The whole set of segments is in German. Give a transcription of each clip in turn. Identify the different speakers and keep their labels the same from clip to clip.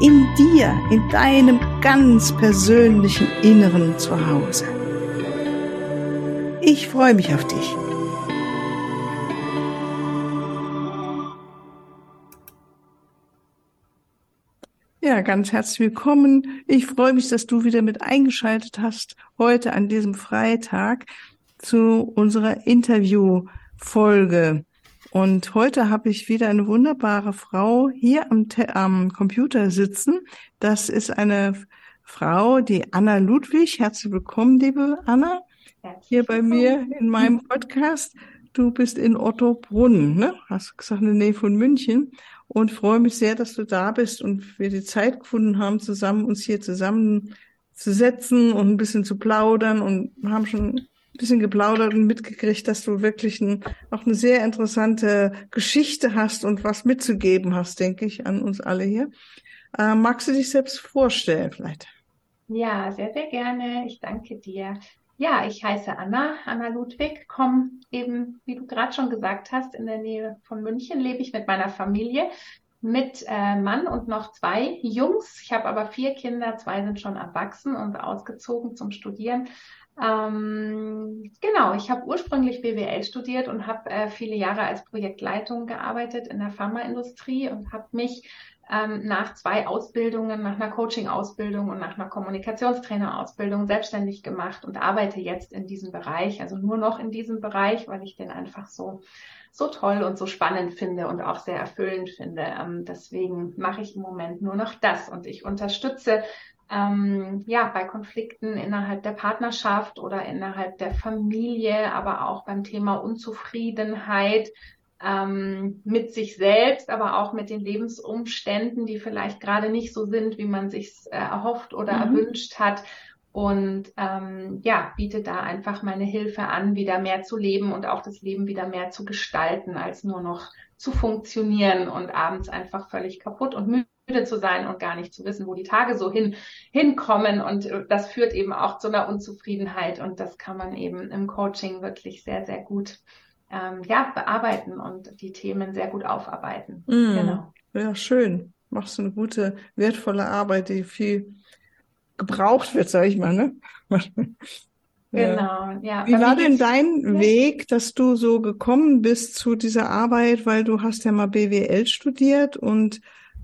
Speaker 1: in dir, in deinem ganz persönlichen Inneren zu Hause. Ich freue mich auf dich. Ja, ganz herzlich willkommen. Ich freue mich, dass du wieder mit eingeschaltet hast heute an diesem Freitag zu unserer Interviewfolge. Und heute habe ich wieder eine wunderbare Frau hier am, am Computer sitzen. Das ist eine Frau, die Anna Ludwig. Herzlich willkommen, liebe Anna, Herzlich hier bei mir in meinem Podcast. Du bist in Ottobrunn, ne? Hast du gesagt, in der Nähe von München. Und freue mich sehr, dass du da bist und wir die Zeit gefunden haben, zusammen uns hier zusammenzusetzen und ein bisschen zu plaudern und haben schon bisschen geplaudert und mitgekriegt, dass du wirklich ein, auch eine sehr interessante Geschichte hast und was mitzugeben hast, denke ich, an uns alle hier. Äh, magst du dich selbst vorstellen vielleicht?
Speaker 2: Ja, sehr, sehr gerne. Ich danke dir. Ja, ich heiße Anna, Anna Ludwig, komme eben, wie du gerade schon gesagt hast, in der Nähe von München, lebe ich mit meiner Familie, mit äh, Mann und noch zwei Jungs. Ich habe aber vier Kinder, zwei sind schon erwachsen und ausgezogen zum Studieren. Ähm, genau, ich habe ursprünglich BWL studiert und habe äh, viele Jahre als Projektleitung gearbeitet in der Pharmaindustrie und habe mich ähm, nach zwei Ausbildungen, nach einer Coaching-Ausbildung und nach einer Kommunikationstrainer-Ausbildung selbstständig gemacht und arbeite jetzt in diesem Bereich, also nur noch in diesem Bereich, weil ich den einfach so so toll und so spannend finde und auch sehr erfüllend finde. Ähm, deswegen mache ich im Moment nur noch das und ich unterstütze ähm, ja, bei Konflikten innerhalb der Partnerschaft oder innerhalb der Familie, aber auch beim Thema Unzufriedenheit ähm, mit sich selbst, aber auch mit den Lebensumständen, die vielleicht gerade nicht so sind, wie man sich äh, erhofft oder mhm. erwünscht hat. Und ähm, ja, biete da einfach meine Hilfe an, wieder mehr zu leben und auch das Leben wieder mehr zu gestalten, als nur noch zu funktionieren und abends einfach völlig kaputt und müde müde zu sein und gar nicht zu wissen, wo die Tage so hin, hinkommen. Und äh, das führt eben auch zu einer Unzufriedenheit. Und das kann man eben im Coaching wirklich sehr, sehr gut ähm, ja, bearbeiten und die Themen sehr gut aufarbeiten.
Speaker 1: Mm, genau. Ja, schön. Machst du eine gute, wertvolle Arbeit, die viel gebraucht wird, sage ich mal, ne? Genau, ja. Wie war denn dein Weg, dass du so gekommen bist zu dieser Arbeit, weil du hast ja mal BWL studiert und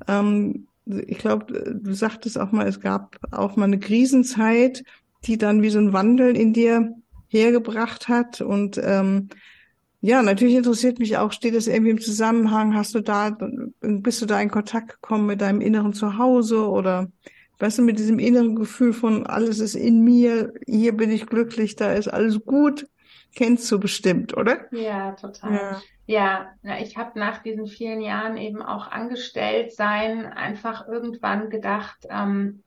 Speaker 1: ähm, ich glaube, du sagtest auch mal, es gab auch mal eine Krisenzeit, die dann wie so ein Wandel in dir hergebracht hat. Und ähm, ja, natürlich interessiert mich auch, steht das irgendwie im Zusammenhang? Hast du da, bist du da in Kontakt gekommen mit deinem inneren Zuhause oder weißt du, mit diesem inneren Gefühl von alles ist in mir, hier bin ich glücklich, da ist alles gut, kennst du bestimmt, oder?
Speaker 2: Ja, total. Ja. Ja, ich habe nach diesen vielen Jahren eben auch angestellt sein, einfach irgendwann gedacht, ähm,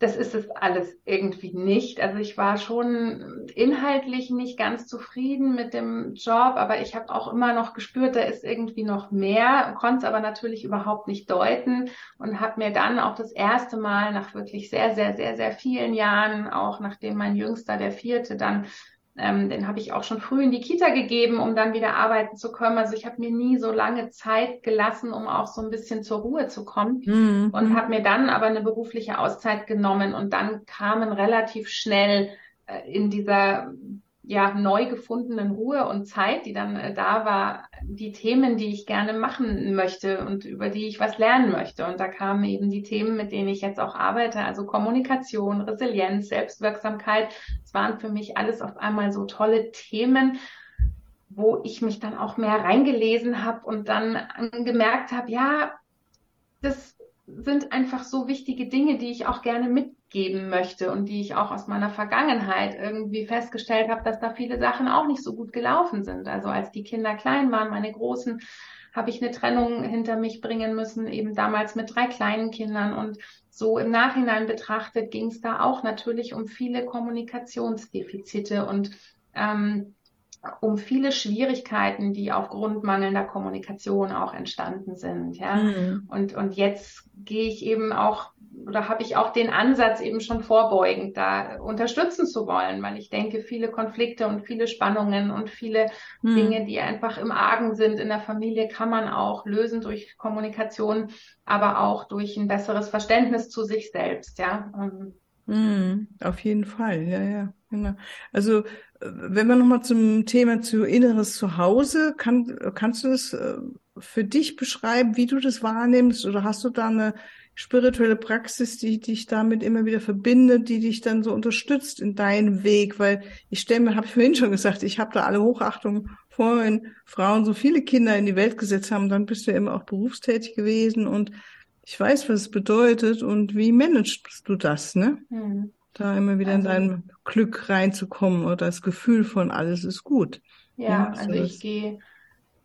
Speaker 2: das ist es alles irgendwie nicht. Also ich war schon inhaltlich nicht ganz zufrieden mit dem Job, aber ich habe auch immer noch gespürt, da ist irgendwie noch mehr, konnte es aber natürlich überhaupt nicht deuten und habe mir dann auch das erste Mal nach wirklich sehr, sehr, sehr, sehr vielen Jahren, auch nachdem mein Jüngster, der vierte, dann ähm, den habe ich auch schon früh in die Kita gegeben, um dann wieder arbeiten zu können. Also ich habe mir nie so lange Zeit gelassen, um auch so ein bisschen zur Ruhe zu kommen mhm. und habe mir dann aber eine berufliche Auszeit genommen und dann kamen relativ schnell äh, in dieser ja, neu gefundenen Ruhe und Zeit, die dann äh, da war, die Themen, die ich gerne machen möchte und über die ich was lernen möchte. Und da kamen eben die Themen, mit denen ich jetzt auch arbeite, also Kommunikation, Resilienz, Selbstwirksamkeit. Es waren für mich alles auf einmal so tolle Themen, wo ich mich dann auch mehr reingelesen habe und dann gemerkt habe, ja, das sind einfach so wichtige Dinge, die ich auch gerne mitgeben möchte und die ich auch aus meiner Vergangenheit irgendwie festgestellt habe, dass da viele Sachen auch nicht so gut gelaufen sind. Also als die Kinder klein waren, meine Großen, habe ich eine Trennung hinter mich bringen müssen, eben damals mit drei kleinen Kindern. Und so im Nachhinein betrachtet ging es da auch natürlich um viele Kommunikationsdefizite und ähm, um viele Schwierigkeiten, die aufgrund mangelnder Kommunikation auch entstanden sind. Ja? Mhm. Und, und jetzt gehe ich eben auch oder habe ich auch den Ansatz eben schon vorbeugend, da unterstützen zu wollen, weil ich denke, viele Konflikte und viele Spannungen und viele mhm. Dinge, die einfach im Argen sind in der Familie, kann man auch lösen durch Kommunikation, aber auch durch ein besseres Verständnis zu sich selbst. Ja.
Speaker 1: Mhm, auf jeden Fall, ja, ja, genau. Also wenn wir nochmal zum Thema zu inneres Zuhause, kann, kannst du es äh, für dich beschreiben, wie du das wahrnimmst? Oder hast du da eine spirituelle Praxis, die dich damit immer wieder verbindet, die dich dann so unterstützt in deinem Weg? Weil ich stelle mir, habe ich vorhin schon gesagt, ich habe da alle Hochachtung vor, wenn Frauen so viele Kinder in die Welt gesetzt haben, dann bist du ja immer auch berufstätig gewesen und ich weiß, was es bedeutet und wie managst du das, ne? Mhm da immer wieder also, in dein Glück reinzukommen oder das Gefühl von alles ist gut.
Speaker 2: Ja, ja also ich gehe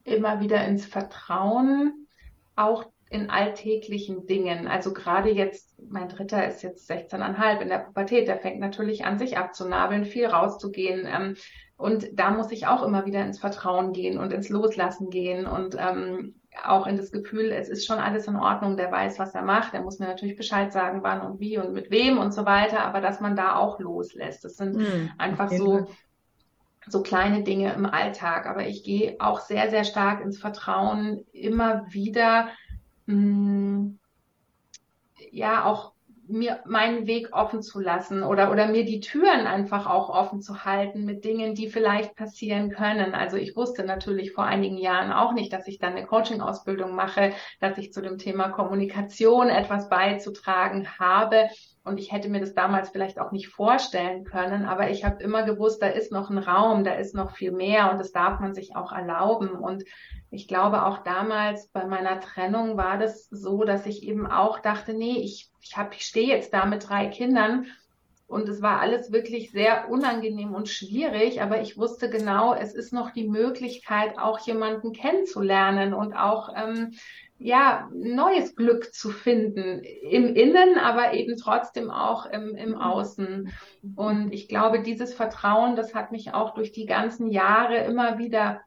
Speaker 2: immer wieder ins Vertrauen, auch in alltäglichen Dingen. Also gerade jetzt, mein Dritter ist jetzt 16,5 in der Pubertät, der fängt natürlich an, sich abzunabeln, viel rauszugehen. Ähm, und da muss ich auch immer wieder ins Vertrauen gehen und ins Loslassen gehen und ähm, auch in das Gefühl, es ist schon alles in Ordnung, der weiß, was er macht, der muss mir natürlich Bescheid sagen, wann und wie und mit wem und so weiter, aber dass man da auch loslässt. Das sind mhm, einfach so, so kleine Dinge im Alltag. Aber ich gehe auch sehr, sehr stark ins Vertrauen, immer wieder, mh, mm, ja, auch mir meinen Weg offen zu lassen oder, oder mir die Türen einfach auch offen zu halten mit Dingen, die vielleicht passieren können. Also ich wusste natürlich vor einigen Jahren auch nicht, dass ich dann eine Coaching-Ausbildung mache, dass ich zu dem Thema Kommunikation etwas beizutragen habe. Und ich hätte mir das damals vielleicht auch nicht vorstellen können, aber ich habe immer gewusst, da ist noch ein Raum, da ist noch viel mehr und das darf man sich auch erlauben. Und ich glaube, auch damals bei meiner Trennung war das so, dass ich eben auch dachte, nee, ich, ich, ich stehe jetzt da mit drei Kindern und es war alles wirklich sehr unangenehm und schwierig, aber ich wusste genau, es ist noch die Möglichkeit, auch jemanden kennenzulernen und auch ähm, ja, neues Glück zu finden im Innen, aber eben trotzdem auch im, im Außen. Und ich glaube, dieses Vertrauen, das hat mich auch durch die ganzen Jahre immer wieder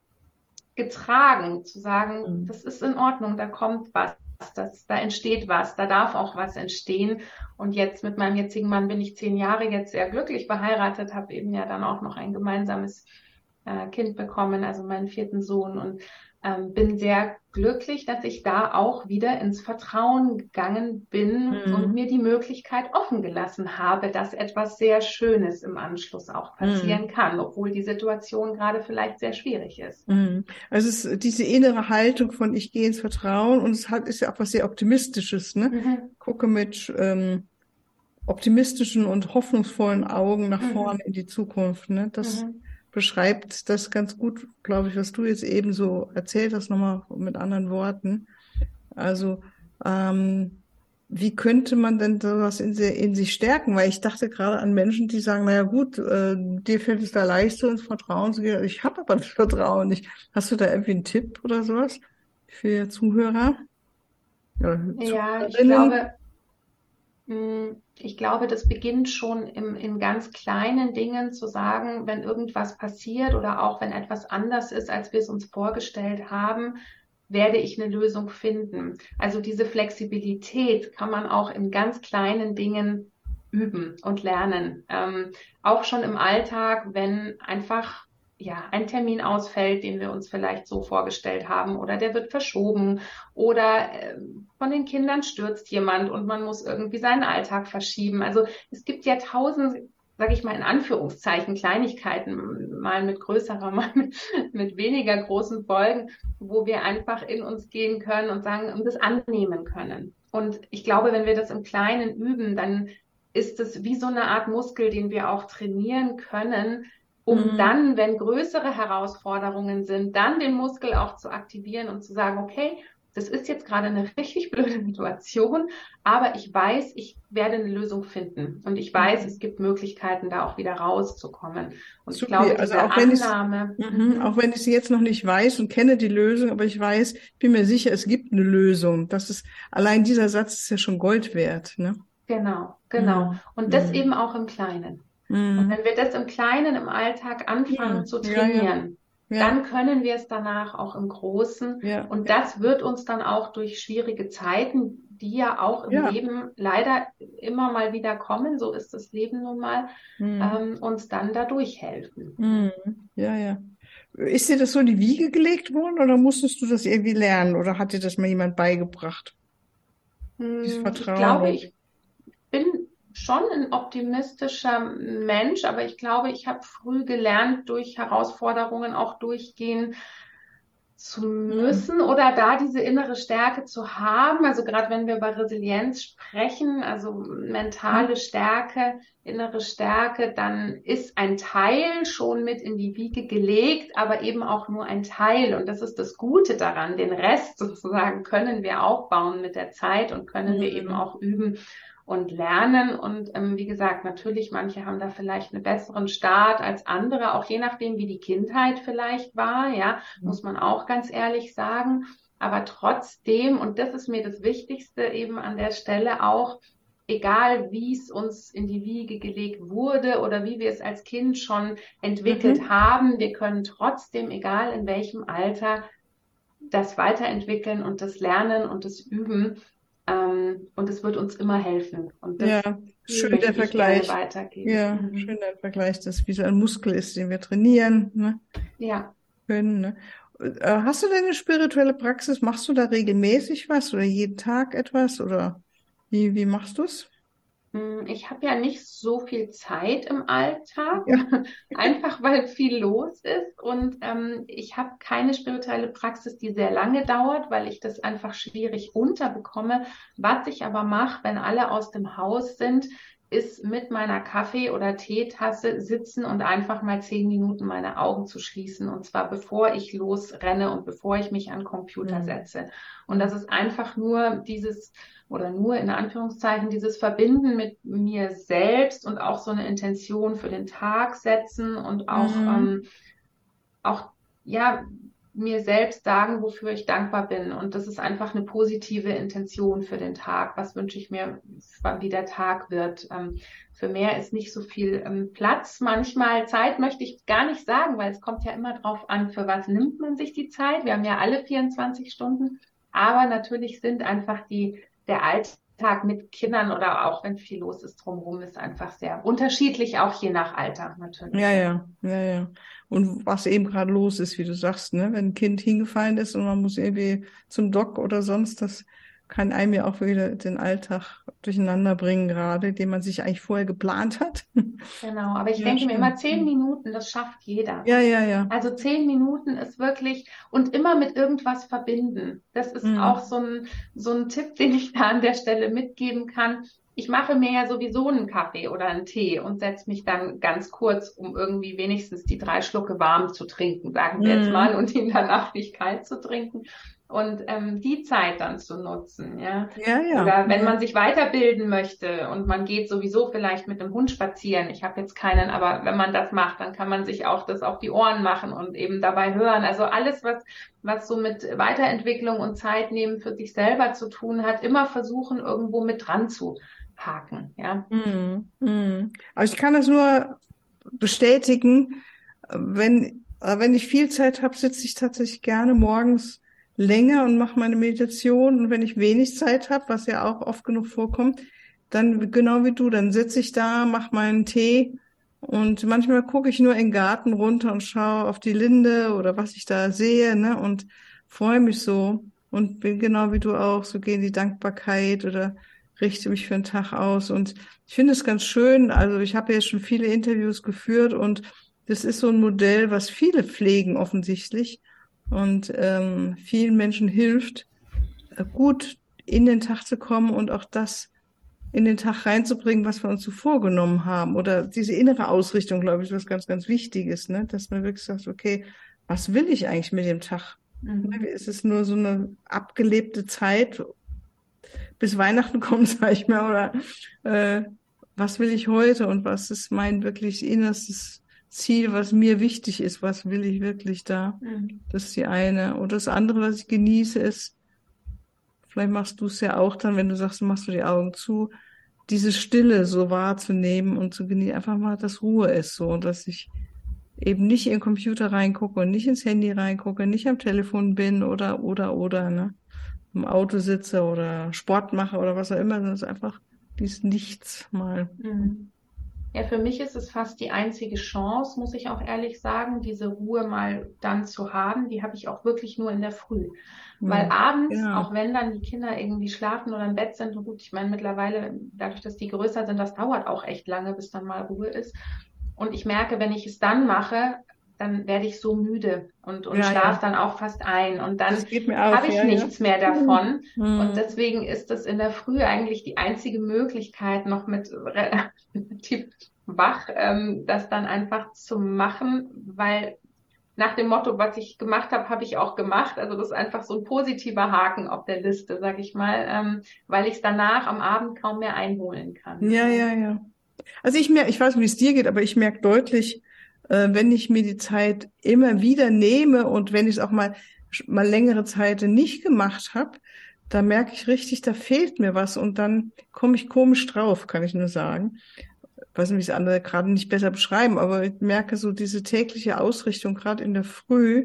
Speaker 2: getragen, zu sagen, mhm. das ist in Ordnung, da kommt was. Das, da entsteht was, da darf auch was entstehen. Und jetzt mit meinem jetzigen Mann bin ich zehn Jahre jetzt sehr glücklich verheiratet, habe eben ja dann auch noch ein gemeinsames äh, Kind bekommen, also meinen vierten Sohn. Und ähm, bin sehr glücklich, dass ich da auch wieder ins Vertrauen gegangen bin mhm. und mir die Möglichkeit offen gelassen habe, dass etwas sehr Schönes im Anschluss auch passieren mhm. kann, obwohl die Situation gerade vielleicht sehr schwierig ist.
Speaker 1: Mhm. Also es ist diese innere Haltung von ich gehe ins Vertrauen und es hat, ist ja auch was sehr Optimistisches, ne? Mhm. Gucke mit ähm, optimistischen und hoffnungsvollen Augen nach mhm. vorne in die Zukunft, ne? Das mhm beschreibt das ganz gut, glaube ich, was du jetzt eben so erzählt hast, nochmal mit anderen Worten. Also, ähm, wie könnte man denn sowas in, in sich stärken? Weil ich dachte gerade an Menschen, die sagen, naja gut, äh, dir fällt es da leicht, so ins Vertrauen zu gehen. Ich habe aber das Vertrauen nicht. Hast du da irgendwie einen Tipp oder sowas für Zuhörer?
Speaker 2: ja, ich glaube, ich glaube, das beginnt schon im, in ganz kleinen Dingen zu sagen, wenn irgendwas passiert oder auch wenn etwas anders ist, als wir es uns vorgestellt haben, werde ich eine Lösung finden. Also diese Flexibilität kann man auch in ganz kleinen Dingen üben und lernen. Ähm, auch schon im Alltag, wenn einfach ja, ein Termin ausfällt, den wir uns vielleicht so vorgestellt haben, oder der wird verschoben, oder äh, von den Kindern stürzt jemand und man muss irgendwie seinen Alltag verschieben. Also es gibt ja tausend, sage ich mal in Anführungszeichen, Kleinigkeiten, mal mit größerer, mal mit, mit weniger großen Folgen, wo wir einfach in uns gehen können und sagen, und das annehmen können. Und ich glaube, wenn wir das im Kleinen üben, dann ist es wie so eine Art Muskel, den wir auch trainieren können, um mhm. dann, wenn größere Herausforderungen sind, dann den Muskel auch zu aktivieren und zu sagen, okay, das ist jetzt gerade eine richtig blöde Situation, aber ich weiß, ich werde eine Lösung finden. Und ich weiß, mhm. es gibt Möglichkeiten, da auch wieder rauszukommen. Und
Speaker 1: Super. ich glaube, also auch wenn Annahme. Mhm. Auch wenn ich sie jetzt noch nicht weiß und kenne die Lösung, aber ich weiß, bin mir sicher, es gibt eine Lösung. Das ist, allein dieser Satz ist ja schon Gold wert, ne?
Speaker 2: Genau, genau. Mhm. Und das mhm. eben auch im Kleinen. Mhm. Und wenn wir das im Kleinen im Alltag anfangen zu trainieren, ja. dann können wir es danach auch im Großen. Ja. Und das wird uns dann auch durch schwierige Zeiten, die ja auch im ja. Leben leider immer mal wieder kommen, so ist das Leben nun mal, mhm. ähm, uns dann dadurch helfen.
Speaker 1: Mhm. Ja, ja. Ist dir das so in die Wiege gelegt worden oder musstest du das irgendwie lernen oder hat dir das mal jemand beigebracht?
Speaker 2: Dieses Vertrauen. Ich glaube, ich bin schon ein optimistischer Mensch, aber ich glaube, ich habe früh gelernt, durch Herausforderungen auch durchgehen zu müssen oder da diese innere Stärke zu haben. Also gerade wenn wir über Resilienz sprechen, also mentale mhm. Stärke, innere Stärke, dann ist ein Teil schon mit in die Wiege gelegt, aber eben auch nur ein Teil. Und das ist das Gute daran. Den Rest sozusagen können wir aufbauen mit der Zeit und können wir eben mhm. auch üben und lernen. Und ähm, wie gesagt, natürlich, manche haben da vielleicht einen besseren Start als andere, auch je nachdem, wie die Kindheit vielleicht war, ja, mhm. muss man auch ganz ehrlich sagen. Aber trotzdem, und das ist mir das Wichtigste eben an der Stelle auch, egal wie es uns in die Wiege gelegt wurde oder wie wir es als Kind schon entwickelt mhm. haben, wir können trotzdem, egal in welchem Alter, das weiterentwickeln und das Lernen und das Üben. Ähm, und es wird uns immer helfen. Und
Speaker 1: das ja, schön der Vergleich. Ja, mhm. schön der Vergleich, dass wie so ein Muskel ist, den wir trainieren. Ne?
Speaker 2: Ja.
Speaker 1: Können, ne? Äh, hast du denn eine spirituelle Praxis? Machst du da regelmäßig was oder jeden Tag etwas oder wie, wie machst du es?
Speaker 2: Hm, ich habe ja nicht so viel Zeit im Alltag, ja. einfach weil viel los ist und ähm, ich habe keine spirituelle Praxis, die sehr lange dauert, weil ich das einfach schwierig unterbekomme. Was ich aber mache, wenn alle aus dem Haus sind, ist mit meiner Kaffee- oder Teetasse sitzen und einfach mal zehn Minuten meine Augen zu schließen. Und zwar bevor ich losrenne und bevor ich mich an den Computer mhm. setze. Und das ist einfach nur dieses oder nur in Anführungszeichen dieses Verbinden mit mir selbst und auch so eine Intention für den Tag setzen und auch, mhm. ähm, auch, ja, mir selbst sagen, wofür ich dankbar bin. Und das ist einfach eine positive Intention für den Tag. Was wünsche ich mir, wie der Tag wird? Ähm, für mehr ist nicht so viel ähm, Platz. Manchmal Zeit möchte ich gar nicht sagen, weil es kommt ja immer drauf an, für was nimmt man sich die Zeit. Wir haben ja alle 24 Stunden. Aber natürlich sind einfach die der Alltag mit Kindern oder auch wenn viel los ist drumherum, ist einfach sehr unterschiedlich, auch je nach Alter natürlich.
Speaker 1: Ja, ja, ja, ja. Und was eben gerade los ist, wie du sagst, ne, wenn ein Kind hingefallen ist und man muss irgendwie zum Doc oder sonst, das kann einem ja auch wieder den Alltag durcheinander bringen, gerade, den man sich eigentlich vorher geplant hat.
Speaker 2: Genau, aber ich ja, denke stimmt. mir immer zehn Minuten, das schafft jeder.
Speaker 1: Ja, ja, ja.
Speaker 2: Also zehn Minuten ist wirklich und immer mit irgendwas verbinden. Das ist mhm. auch so ein, so ein Tipp, den ich da an der Stelle mitgeben kann. Ich mache mir ja sowieso einen Kaffee oder einen Tee und setze mich dann ganz kurz, um irgendwie wenigstens die drei Schlucke warm zu trinken, sagen wir mhm. jetzt mal, und ihn danach nicht kalt zu trinken und ähm, die Zeit dann zu nutzen, ja.
Speaker 1: ja, ja.
Speaker 2: Oder wenn man sich weiterbilden möchte und man geht sowieso vielleicht mit dem Hund spazieren. Ich habe jetzt keinen, aber wenn man das macht, dann kann man sich auch das auf die Ohren machen und eben dabei hören. Also alles, was was so mit Weiterentwicklung und Zeit nehmen für sich selber zu tun hat, immer versuchen irgendwo mit dran zu haken, ja.
Speaker 1: Mm, mm. Also ich kann das nur bestätigen, wenn wenn ich viel Zeit habe, sitze ich tatsächlich gerne morgens länger und mache meine Meditation. Und wenn ich wenig Zeit habe, was ja auch oft genug vorkommt, dann genau wie du, dann sitze ich da, mache meinen Tee und manchmal gucke ich nur in den Garten runter und schaue auf die Linde oder was ich da sehe, ne? Und freue mich so und bin genau wie du auch, so gehen die Dankbarkeit oder richte mich für einen Tag aus. Und ich finde es ganz schön. Also ich habe ja schon viele Interviews geführt und das ist so ein Modell, was viele pflegen offensichtlich und ähm, vielen Menschen hilft, äh, gut in den Tag zu kommen und auch das in den Tag reinzubringen, was wir uns so vorgenommen haben. Oder diese innere Ausrichtung, glaube ich, was ganz, ganz wichtig ist, ne? dass man wirklich sagt, okay, was will ich eigentlich mit dem Tag Mhm. Es ist nur so eine abgelebte Zeit, bis Weihnachten kommt, sag ich mal, oder äh, was will ich heute und was ist mein wirklich innerstes Ziel, was mir wichtig ist, was will ich wirklich da? Mhm. Das ist die eine. Und das andere, was ich genieße, ist, vielleicht machst du es ja auch dann, wenn du sagst, machst du die Augen zu, diese Stille so wahrzunehmen und zu genießen, einfach mal, dass Ruhe ist so und dass ich eben nicht in den Computer reingucke und nicht ins Handy reingucke, nicht am Telefon bin oder, oder, oder, ne? Im Auto sitze oder Sport mache oder was auch immer, sondern es ist einfach dieses Nichts mal.
Speaker 2: Mhm. Ja, für mich ist es fast die einzige Chance, muss ich auch ehrlich sagen, diese Ruhe mal dann zu haben. Die habe ich auch wirklich nur in der Früh. Ja, Weil abends, ja. auch wenn dann die Kinder irgendwie schlafen oder im Bett sind, und gut, ich meine mittlerweile, dadurch, dass die größer sind, das dauert auch echt lange, bis dann mal Ruhe ist. Und ich merke, wenn ich es dann mache, dann werde ich so müde und, und ja, schlafe ja. dann auch fast ein. Und dann habe ich ja, nichts mehr davon. Mhm. Und deswegen ist das in der Früh eigentlich die einzige Möglichkeit, noch mit wach, ähm, das dann einfach zu machen, weil nach dem Motto, was ich gemacht habe, habe ich auch gemacht. Also das ist einfach so ein positiver Haken auf der Liste, sag ich mal, ähm, weil ich es danach am Abend kaum mehr einholen kann.
Speaker 1: Ja, ja, ja. Also ich merke, ich weiß, wie es dir geht, aber ich merke deutlich, äh, wenn ich mir die Zeit immer wieder nehme und wenn ich es auch mal, mal längere Zeit nicht gemacht habe, da merke ich richtig, da fehlt mir was und dann komme ich komisch drauf, kann ich nur sagen. Ich weiß nicht, wie es andere gerade nicht besser beschreiben, aber ich merke so diese tägliche Ausrichtung, gerade in der Früh,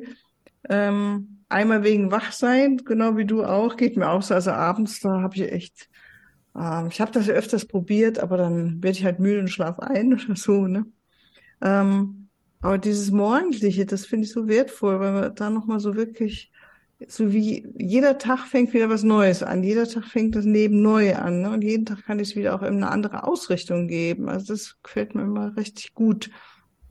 Speaker 1: ähm, einmal wegen Wachsein, genau wie du auch, geht mir auch so. Also abends, da habe ich echt, ähm, ich habe das ja öfters probiert, aber dann werde ich halt müde und schlaf ein oder so, ne? Ähm, aber dieses Morgendliche, das finde ich so wertvoll, weil man da nochmal so wirklich, so wie jeder Tag fängt wieder was Neues an. Jeder Tag fängt das Leben neu an. Ne? Und jeden Tag kann ich es wieder auch in eine andere Ausrichtung geben. Also das gefällt mir immer richtig gut.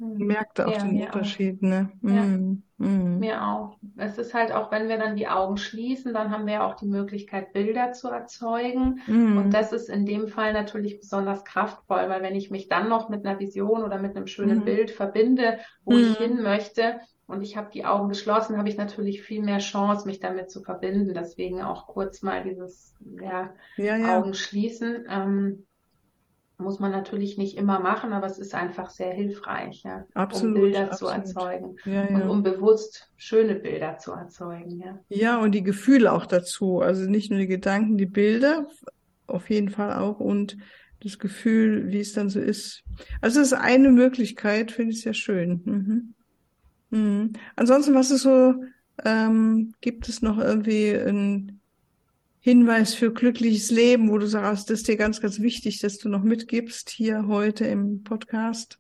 Speaker 1: Mhm. Merkte auch ja, den Unterschied, auch. ne? Ja.
Speaker 2: Mm, mm. Mir auch. Es ist halt auch, wenn wir dann die Augen schließen, dann haben wir ja auch die Möglichkeit, Bilder zu erzeugen. Mm. Und das ist in dem Fall natürlich besonders kraftvoll, weil wenn ich mich dann noch mit einer Vision oder mit einem schönen mhm. Bild verbinde, wo ich hin möchte, und ich habe die Augen geschlossen, habe ich natürlich viel mehr Chance, mich damit zu verbinden. Deswegen auch kurz mal dieses ja, ja, ja. Augen schließen. Ähm, muss man natürlich nicht immer machen, aber es ist einfach sehr hilfreich, ja, absolut, um Bilder absolut. zu erzeugen ja, ja. und um bewusst schöne Bilder zu erzeugen. Ja.
Speaker 1: ja, und die Gefühle auch dazu. Also nicht nur die Gedanken, die Bilder, auf jeden Fall auch und das Gefühl, wie es dann so ist. Also es ist eine Möglichkeit, finde ich sehr schön. Mhm. Mhm. Ansonsten, was ist so, ähm, gibt es noch irgendwie ein Hinweis für glückliches Leben, wo du sagst, das ist dir ganz, ganz wichtig, dass du noch mitgibst hier heute im Podcast?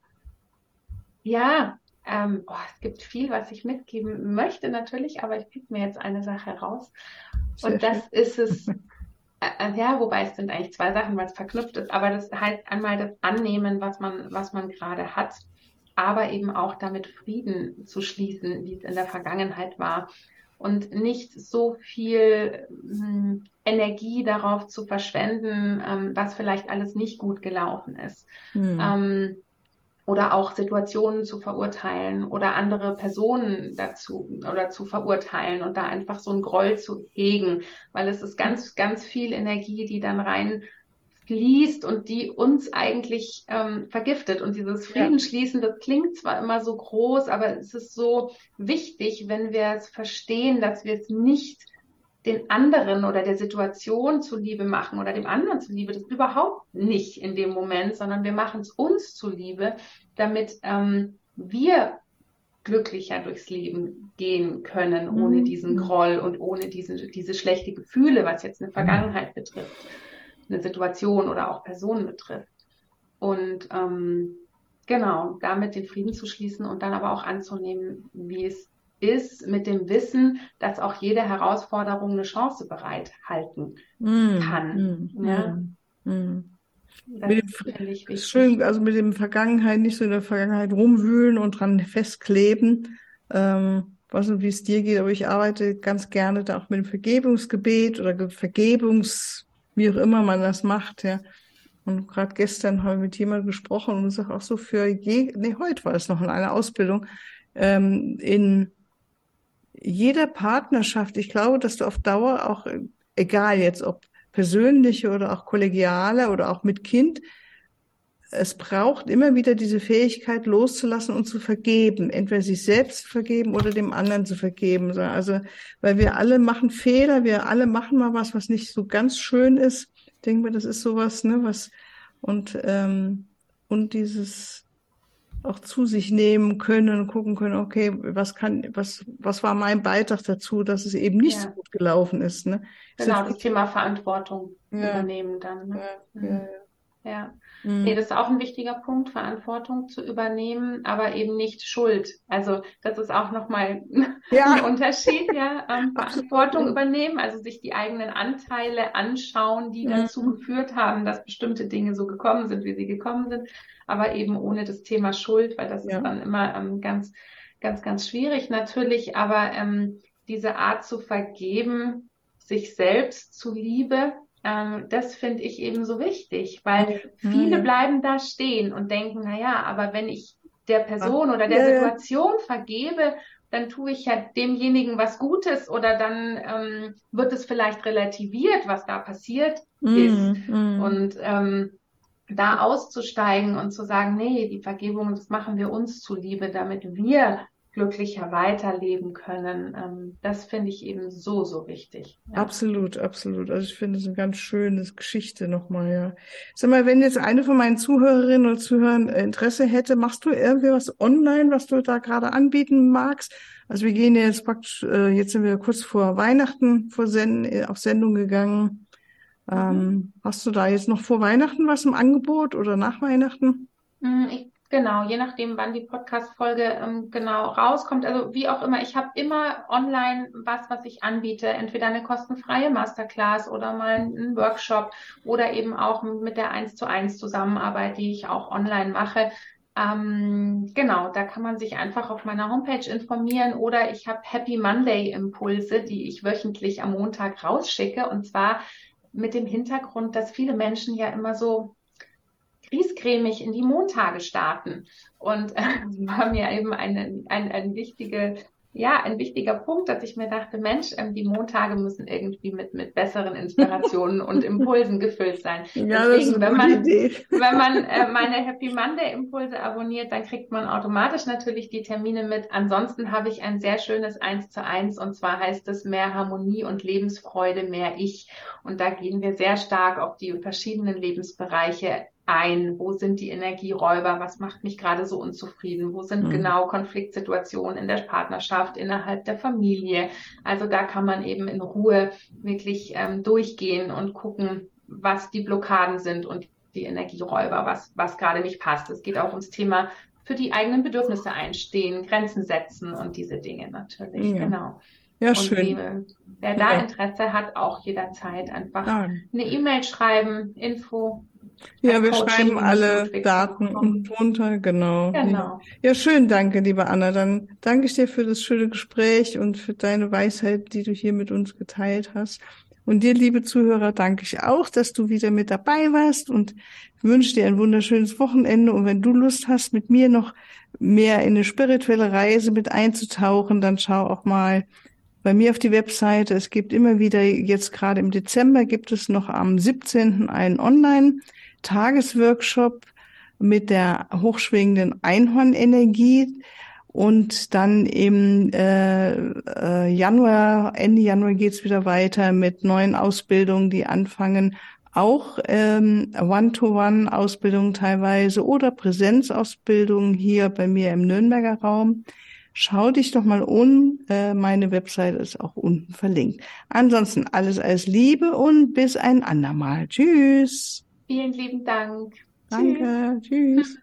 Speaker 2: Ja, ähm, oh, es gibt viel, was ich mitgeben möchte natürlich, aber ich pick mir jetzt eine Sache raus. Sehr und das schön. ist es, äh, äh, ja, wobei es sind eigentlich zwei Sachen, weil es verknüpft ist, aber das heißt einmal das Annehmen, was man, was man gerade hat, aber eben auch damit Frieden zu schließen, wie es in der Vergangenheit war und nicht so viel hm, Energie darauf zu verschwenden, ähm, was vielleicht alles nicht gut gelaufen ist. Mhm. Ähm, oder auch Situationen zu verurteilen oder andere Personen dazu oder zu verurteilen und da einfach so ein Groll zu hegen, weil es ist ganz, ganz viel Energie, die dann rein fließt und die uns eigentlich ähm, vergiftet. Und dieses Friedensschließen, das klingt zwar immer so groß, aber es ist so wichtig, wenn wir es verstehen, dass wir es nicht den anderen oder der Situation zuliebe machen oder dem anderen zuliebe, das überhaupt nicht in dem Moment, sondern wir machen es uns zuliebe, damit ähm, wir glücklicher durchs Leben gehen können, ohne mhm. diesen Groll und ohne diese, diese schlechte Gefühle, was jetzt eine Vergangenheit betrifft eine Situation oder auch Personen betrifft. Und ähm, genau, damit den Frieden zu schließen und dann aber auch anzunehmen, wie es ist, mit dem Wissen, dass auch jede Herausforderung eine Chance bereithalten mm, kann. Mm, ja? Mm.
Speaker 1: Mit dem, schön, also mit dem Vergangenheit, nicht so in der Vergangenheit rumwühlen und dran festkleben. Ähm, weiß nicht, wie es dir geht, aber ich arbeite ganz gerne da auch mit dem Vergebungsgebet oder Vergebungs, wie auch immer man das macht, ja. Und gerade gestern habe ich mit jemandem gesprochen und gesagt, auch so für je, nee, heute war es noch in einer Ausbildung, ähm, in jeder Partnerschaft, ich glaube, dass du auf Dauer auch, egal jetzt ob persönliche oder auch kollegiale oder auch mit Kind, es braucht immer wieder diese Fähigkeit loszulassen und zu vergeben, entweder sich selbst vergeben oder dem anderen zu vergeben. Also, weil wir alle machen Fehler, wir alle machen mal was, was nicht so ganz schön ist. Ich denke mir, das ist sowas, ne, was und ähm, und dieses auch zu sich nehmen können und gucken können, okay, was kann, was, was war mein Beitrag dazu, dass es eben nicht ja. so gut gelaufen ist. Ne?
Speaker 2: Genau, das Thema Verantwortung ja. übernehmen dann. Ne? Ja, ja. Mhm. Nee, das ist auch ein wichtiger Punkt, Verantwortung zu übernehmen, aber eben nicht Schuld. Also das ist auch nochmal ja. ein Unterschied, ja. Ähm, Verantwortung übernehmen, also sich die eigenen Anteile anschauen, die mhm. dazu geführt haben, dass bestimmte Dinge so gekommen sind, wie sie gekommen sind, aber eben ohne das Thema Schuld, weil das ja. ist dann immer ähm, ganz, ganz, ganz schwierig natürlich, aber ähm, diese Art zu vergeben, sich selbst zuliebe, ähm, das finde ich eben so wichtig, weil mhm. viele bleiben da stehen und denken, na ja, aber wenn ich der Person oder der Situation vergebe, dann tue ich ja demjenigen was Gutes oder dann ähm, wird es vielleicht relativiert, was da passiert mm, ist. Mm. Und ähm, da auszusteigen und zu sagen, nee, die Vergebung, das machen wir uns zuliebe, damit wir glücklicher weiterleben können. Ähm, das finde ich eben so, so wichtig.
Speaker 1: Ja. Absolut, absolut. Also ich finde es eine ganz schöne Geschichte nochmal, ja. Sag mal, wenn jetzt eine von meinen Zuhörerinnen oder Zuhörern Interesse hätte, machst du irgendwie was online, was du da gerade anbieten magst? Also wir gehen jetzt praktisch, äh, jetzt sind wir kurz vor Weihnachten vor Send äh, auf Sendung gegangen. Ähm, mhm. Hast du da jetzt noch vor Weihnachten was im Angebot oder nach Weihnachten?
Speaker 2: Mhm, ich Genau, je nachdem, wann die Podcast-Folge ähm, genau rauskommt. Also wie auch immer, ich habe immer online was, was ich anbiete. Entweder eine kostenfreie Masterclass oder mal einen Workshop oder eben auch mit der 1 zu 1 Zusammenarbeit, die ich auch online mache. Ähm, genau, da kann man sich einfach auf meiner Homepage informieren oder ich habe Happy Monday Impulse, die ich wöchentlich am Montag rausschicke und zwar mit dem Hintergrund, dass viele Menschen ja immer so griesgrämig in die Montage starten. Und äh, war mir eben eine, ein, ein wichtige ja, ein wichtiger Punkt, dass ich mir dachte, Mensch, ähm, die Montage müssen irgendwie mit, mit besseren Inspirationen und Impulsen gefüllt sein. Ja, Deswegen, wenn man, Idee. wenn man äh, meine Happy Monday Impulse abonniert, dann kriegt man automatisch natürlich die Termine mit. Ansonsten habe ich ein sehr schönes Eins zu eins und zwar heißt es mehr Harmonie und Lebensfreude, mehr Ich. Und da gehen wir sehr stark auf die verschiedenen Lebensbereiche ein? Wo sind die Energieräuber? Was macht mich gerade so unzufrieden? Wo sind mhm. genau Konfliktsituationen in der Partnerschaft, innerhalb der Familie? Also da kann man eben in Ruhe wirklich ähm, durchgehen und gucken, was die Blockaden sind und die Energieräuber, was, was gerade nicht passt. Es geht auch ums Thema für die eigenen Bedürfnisse einstehen, Grenzen setzen und diese Dinge natürlich. Ja. Genau.
Speaker 1: Ja, und schön.
Speaker 2: Die, wer da ja. Interesse hat, auch jederzeit einfach ja. eine E-Mail schreiben, Info
Speaker 1: ja, wir schreiben alle Daten und drunter, genau. Genau. Ja, schön, danke, liebe Anna. Dann danke ich dir für das schöne Gespräch und für deine Weisheit, die du hier mit uns geteilt hast. Und dir, liebe Zuhörer, danke ich auch, dass du wieder mit dabei warst und wünsche dir ein wunderschönes Wochenende. Und wenn du Lust hast, mit mir noch mehr in eine spirituelle Reise mit einzutauchen, dann schau auch mal bei mir auf die Webseite. Es gibt immer wieder, jetzt gerade im Dezember gibt es noch am 17. einen Online- Tagesworkshop mit der hochschwingenden Einhornenergie. Und dann im äh, äh, Januar, Ende Januar geht's wieder weiter mit neuen Ausbildungen, die anfangen. Auch ähm, One-to-One-Ausbildungen teilweise oder Präsenzausbildungen hier bei mir im Nürnberger Raum. Schau dich doch mal um. Äh, meine Webseite ist auch unten verlinkt. Ansonsten alles als Liebe und bis ein andermal. Tschüss.
Speaker 2: Vielen lieben Dank.
Speaker 1: Danke. Tschüss. Tschüss.